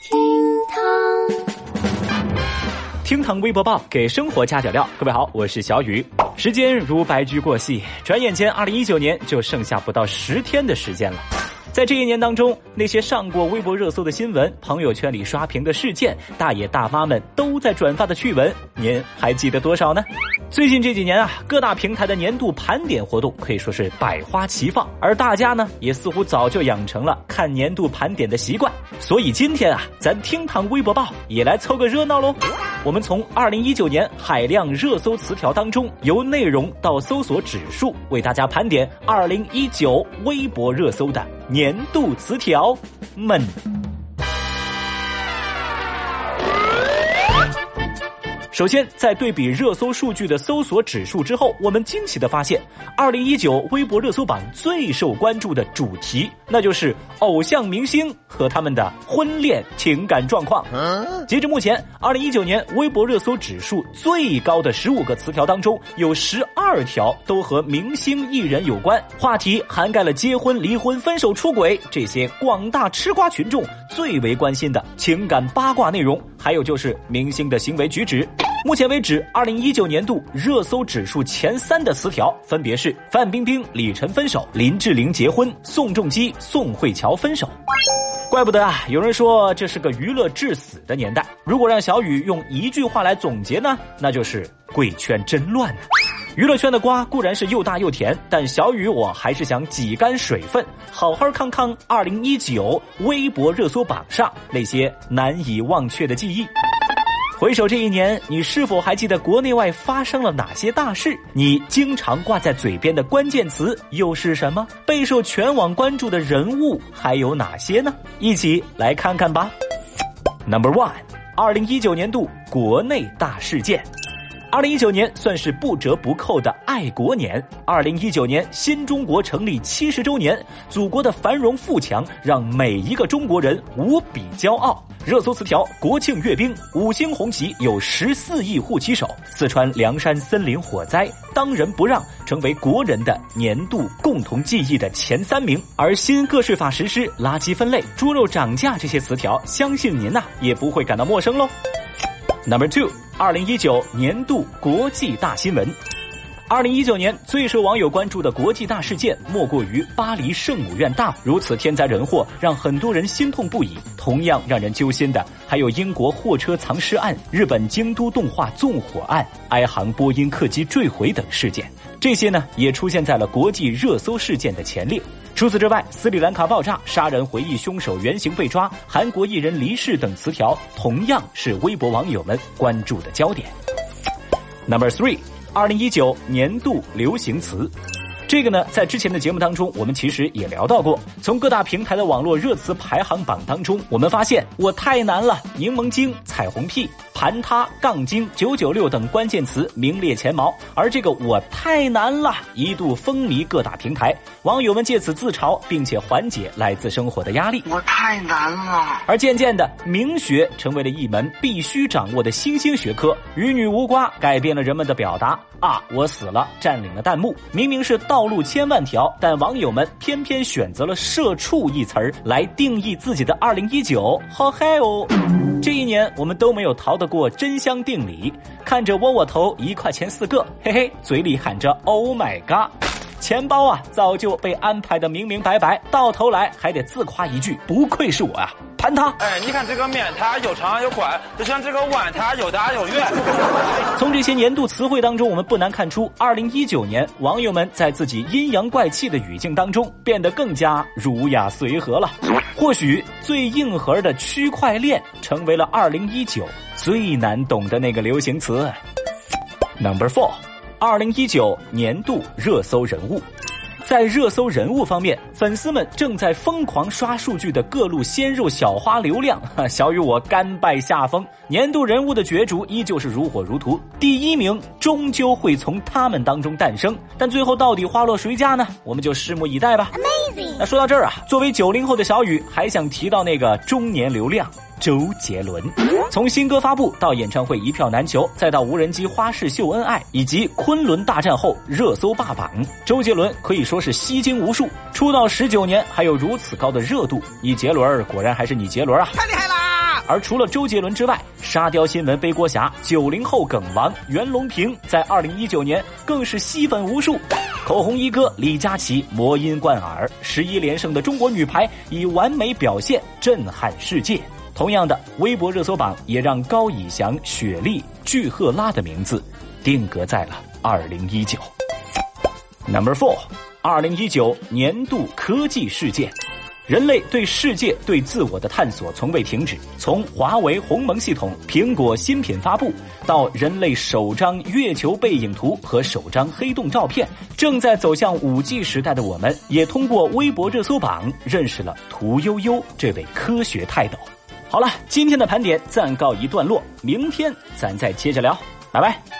厅堂，厅堂微博报给生活加点料。各位好，我是小雨。时间如白驹过隙，转眼间，二零一九年就剩下不到十天的时间了。在这一年当中，那些上过微博热搜的新闻、朋友圈里刷屏的事件、大爷大妈们都在转发的趣闻，您还记得多少呢？最近这几年啊，各大平台的年度盘点活动可以说是百花齐放，而大家呢，也似乎早就养成了看年度盘点的习惯。所以今天啊，咱厅堂微博报也来凑个热闹喽。我们从二零一九年海量热搜词条当中，由内容到搜索指数，为大家盘点二零一九微博热搜的年度词条们。首先，在对比热搜数据的搜索指数之后，我们惊奇的发现，二零一九微博热搜榜最受关注的主题，那就是偶像明星和他们的婚恋情感状况。截至目前，二零一九年微博热搜指数最高的十五个词条当中，有十二条都和明星艺人有关，话题涵盖了结婚、离婚、分手、出轨这些广大吃瓜群众最为关心的情感八卦内容，还有就是明星的行为举止。目前为止，二零一九年度热搜指数前三的词条分别是范冰冰、李晨分手、林志玲结婚、宋仲基、宋慧乔分手。怪不得啊，有人说这是个娱乐致死的年代。如果让小雨用一句话来总结呢，那就是贵圈真乱呢。娱乐圈的瓜固然是又大又甜，但小雨我还是想挤干水分，好好康康二零一九微博热搜榜上那些难以忘却的记忆。回首这一年，你是否还记得国内外发生了哪些大事？你经常挂在嘴边的关键词又是什么？备受全网关注的人物还有哪些呢？一起来看看吧。Number one，二零一九年度国内大事件。二零一九年算是不折不扣的爱国年。二零一九年新中国成立七十周年，祖国的繁荣富强让每一个中国人无比骄傲。热搜词条：国庆阅兵，五星红旗有十四亿护旗手。四川凉山森林火灾，当仁不让，成为国人的年度共同记忆的前三名。而新个税法实施，垃圾分类，猪肉涨价这些词条，相信您呐也不会感到陌生喽。Number two，二零一九年度国际大新闻。二零一九年最受网友关注的国际大事件，莫过于巴黎圣母院大如此天灾人祸，让很多人心痛不已。同样让人揪心的，还有英国货车藏尸案、日本京都动画纵火案、埃航波音客机坠毁等事件。这些呢，也出现在了国际热搜事件的前列。除此之外，斯里兰卡爆炸、杀人回忆凶手原型被抓、韩国艺人离世等词条，同样是微博网友们关注的焦点。Number three。二零一九年度流行词，这个呢，在之前的节目当中，我们其实也聊到过。从各大平台的网络热词排行榜当中，我们发现“我太难了”“柠檬精”“彩虹屁”。盘他、杠精、九九六等关键词名列前茅，而这个我太难了，一度风靡各大平台，网友们借此自嘲，并且缓解来自生活的压力。我太难了。而渐渐的，名学成为了一门必须掌握的新兴学科，与女无瓜改变了人们的表达。啊，我死了，占领了弹幕。明明是道路千万条，但网友们偏偏选择了“社畜”一词儿来定义自己的二零一九，好嗨哦！这一年，我们都没有逃得过真香定理。看着窝窝头一块钱四个，嘿嘿，嘴里喊着 “Oh my god”，钱包啊早就被安排的明明白白，到头来还得自夸一句：“不愧是我啊！”盘它。哎，你看这个面，它有长有宽，就像这个碗，它有大有圆。从这些年度词汇当中，我们不难看出，二零一九年网友们在自己阴阳怪气的语境当中，变得更加儒雅随和了。或许最硬核的区块链，成为了二零一九最难懂的那个流行词。Number four，二零一九年度热搜人物。在热搜人物方面，粉丝们正在疯狂刷数据的各路鲜肉小花流量，小雨我甘拜下风。年度人物的角逐依旧是如火如荼，第一名终究会从他们当中诞生，但最后到底花落谁家呢？我们就拭目以待吧。Amazing。那说到这儿啊，作为九零后的小雨，还想提到那个中年流量。周杰伦，从新歌发布到演唱会一票难求，再到无人机花式秀恩爱，以及昆仑大战后热搜霸榜，周杰伦可以说是吸金无数。出道十九年还有如此高的热度，你杰伦果然还是你杰伦啊！太厉害啦！而除了周杰伦之外，沙雕新闻背锅侠、九零后梗王袁隆平在二零一九年更是吸粉无数。口红一哥李佳琦魔音贯耳，十一连胜的中国女排以完美表现震撼世界。同样的，微博热搜榜也让高以翔、雪莉、具赫拉的名字定格在了二零一九。Number four，二零一九年度科技事件。人类对世界、对自我的探索从未停止。从华为鸿蒙系统、苹果新品发布，到人类首张月球背影图和首张黑洞照片，正在走向五 G 时代的我们，也通过微博热搜榜认识了屠呦呦这位科学泰斗。好了，今天的盘点暂告一段落，明天咱再接着聊，拜拜。